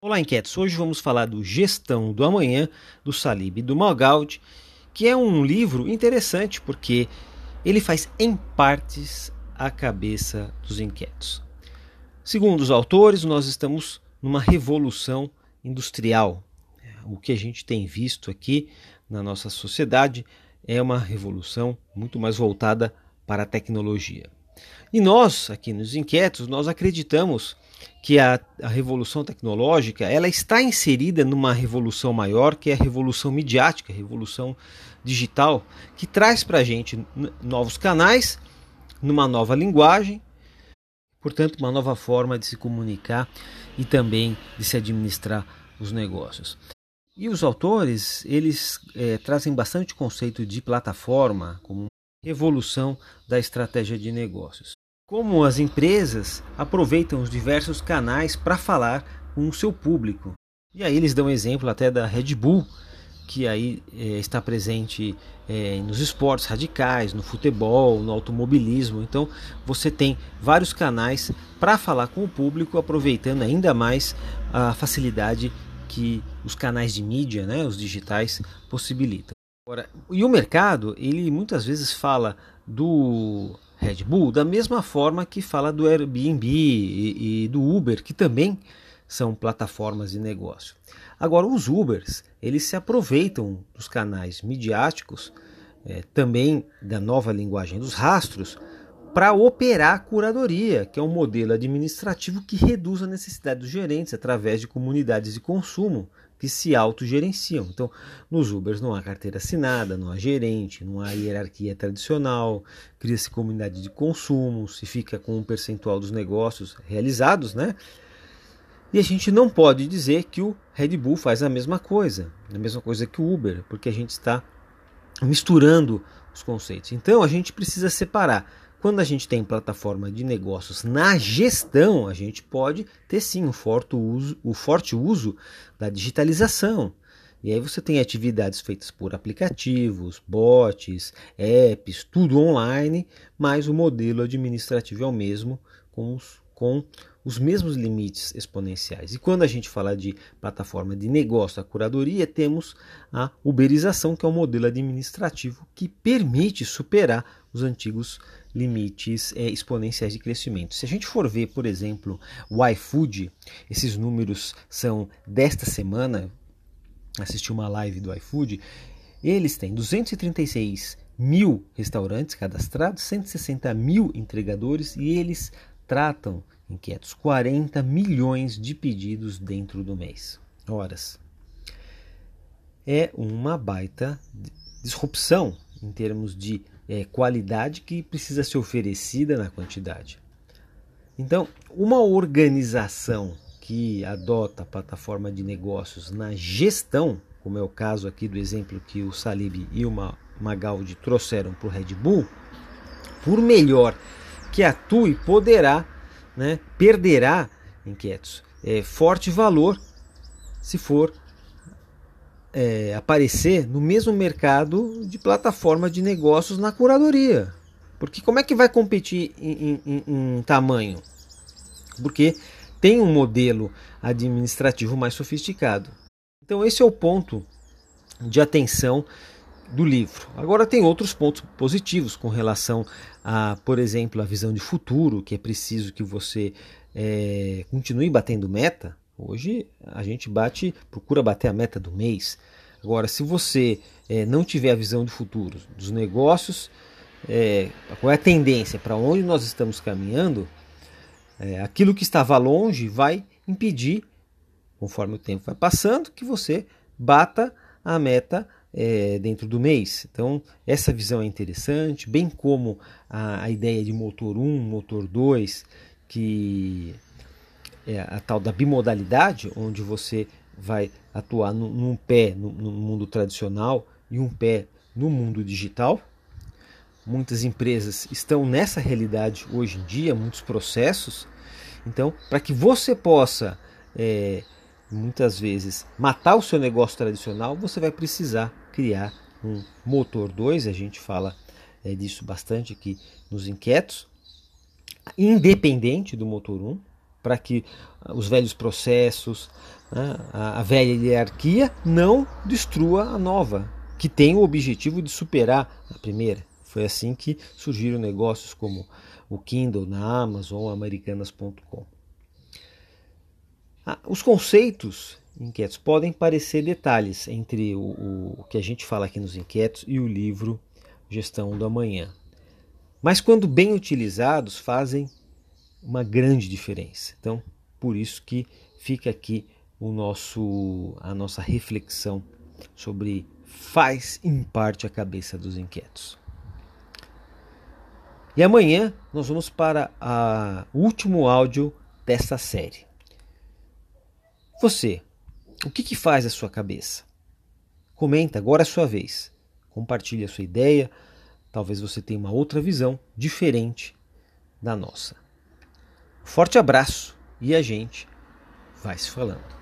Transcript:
Olá, inquietos! Hoje vamos falar do Gestão do Amanhã, do Salib e do Magaldi, que é um livro interessante porque ele faz em partes a cabeça dos inquietos. Segundo os autores, nós estamos numa revolução industrial. O que a gente tem visto aqui na nossa sociedade é uma revolução muito mais voltada para a tecnologia. E nós, aqui nos Inquietos, nós acreditamos que a, a, revolução tecnológica ela está inserida numa revolução maior que é a revolução midiática, a revolução digital, que traz para a gente novos canais, numa nova linguagem, portanto, uma nova forma de se comunicar e também de se administrar os negócios. E os autores eles é, trazem bastante conceito de plataforma como revolução da estratégia de negócios como as empresas aproveitam os diversos canais para falar com o seu público. E aí eles dão exemplo até da Red Bull, que aí é, está presente é, nos esportes radicais, no futebol, no automobilismo. Então você tem vários canais para falar com o público, aproveitando ainda mais a facilidade que os canais de mídia, né, os digitais, possibilitam. Agora, e o mercado, ele muitas vezes fala do Red Bull, da mesma forma que fala do Airbnb e, e do Uber, que também são plataformas de negócio. Agora, os Ubers, eles se aproveitam dos canais midiáticos, é, também da nova linguagem dos rastros, para operar a curadoria, que é um modelo administrativo que reduz a necessidade dos gerentes através de comunidades de consumo que se autogerenciam. Então, nos Ubers não há carteira assinada, não há gerente, não há hierarquia tradicional, cria-se comunidade de consumo, se fica com um percentual dos negócios realizados, né? E a gente não pode dizer que o Red Bull faz a mesma coisa, a mesma coisa que o Uber, porque a gente está misturando os conceitos. Então, a gente precisa separar quando a gente tem plataforma de negócios na gestão, a gente pode ter sim um forte uso, o forte uso da digitalização. E aí você tem atividades feitas por aplicativos, bots, apps, tudo online, mas o modelo administrativo é o mesmo, com os, com os mesmos limites exponenciais. E quando a gente fala de plataforma de negócio, a curadoria, temos a uberização, que é um modelo administrativo que permite superar os antigos limites é, exponenciais de crescimento. Se a gente for ver, por exemplo, o iFood, esses números são desta semana, assisti uma live do iFood, eles têm 236 mil restaurantes cadastrados, 160 mil entregadores e eles tratam, inquietos, 40 milhões de pedidos dentro do mês. Horas. É uma baita disrupção em termos de é, qualidade que precisa ser oferecida na quantidade. Então, uma organização que adota a plataforma de negócios na gestão, como é o caso aqui do exemplo que o Salib e o Magaldi trouxeram para o Red Bull, por melhor que atue, poderá, né, perderá, inquietos, é, forte valor se for é, aparecer no mesmo mercado de plataforma de negócios na curadoria. Porque como é que vai competir em, em, em tamanho? Porque tem um modelo administrativo mais sofisticado. Então esse é o ponto de atenção do livro. Agora tem outros pontos positivos com relação a, por exemplo, a visão de futuro, que é preciso que você é, continue batendo meta, Hoje a gente bate, procura bater a meta do mês. Agora, se você é, não tiver a visão do futuro, dos negócios, é, qual é a tendência, para onde nós estamos caminhando, é, aquilo que estava longe vai impedir, conforme o tempo vai passando, que você bata a meta é, dentro do mês. Então, essa visão é interessante, bem como a, a ideia de motor 1, motor 2, que é a tal da bimodalidade, onde você vai atuar num, num pé no, no mundo tradicional e um pé no mundo digital. Muitas empresas estão nessa realidade hoje em dia, muitos processos. Então, para que você possa, é, muitas vezes, matar o seu negócio tradicional, você vai precisar criar um motor 2. A gente fala é, disso bastante aqui nos inquietos, independente do motor 1 para que os velhos processos, né, a, velha hierarquia não destrua a nova, que tem o objetivo de superar a primeira. Foi assim que surgiram negócios como o Kindle na Amazon, americanas.com. Ah, os conceitos inquietos podem parecer detalhes entre o, o, que a gente fala aqui nos inquietos e o livro Gestão do Amanhã. Mas quando bem utilizados, fazem uma grande diferença. Então, por isso que fica aqui o nosso, a nossa reflexão sobre faz em parte a cabeça dos inquietos. E amanhã nós vamos para o último áudio desta série. Você, o que, que faz a sua cabeça? Comenta, agora é a sua vez. Compartilhe a sua ideia. Talvez você tenha uma outra visão diferente da nossa. Forte abraço e a gente vai se falando.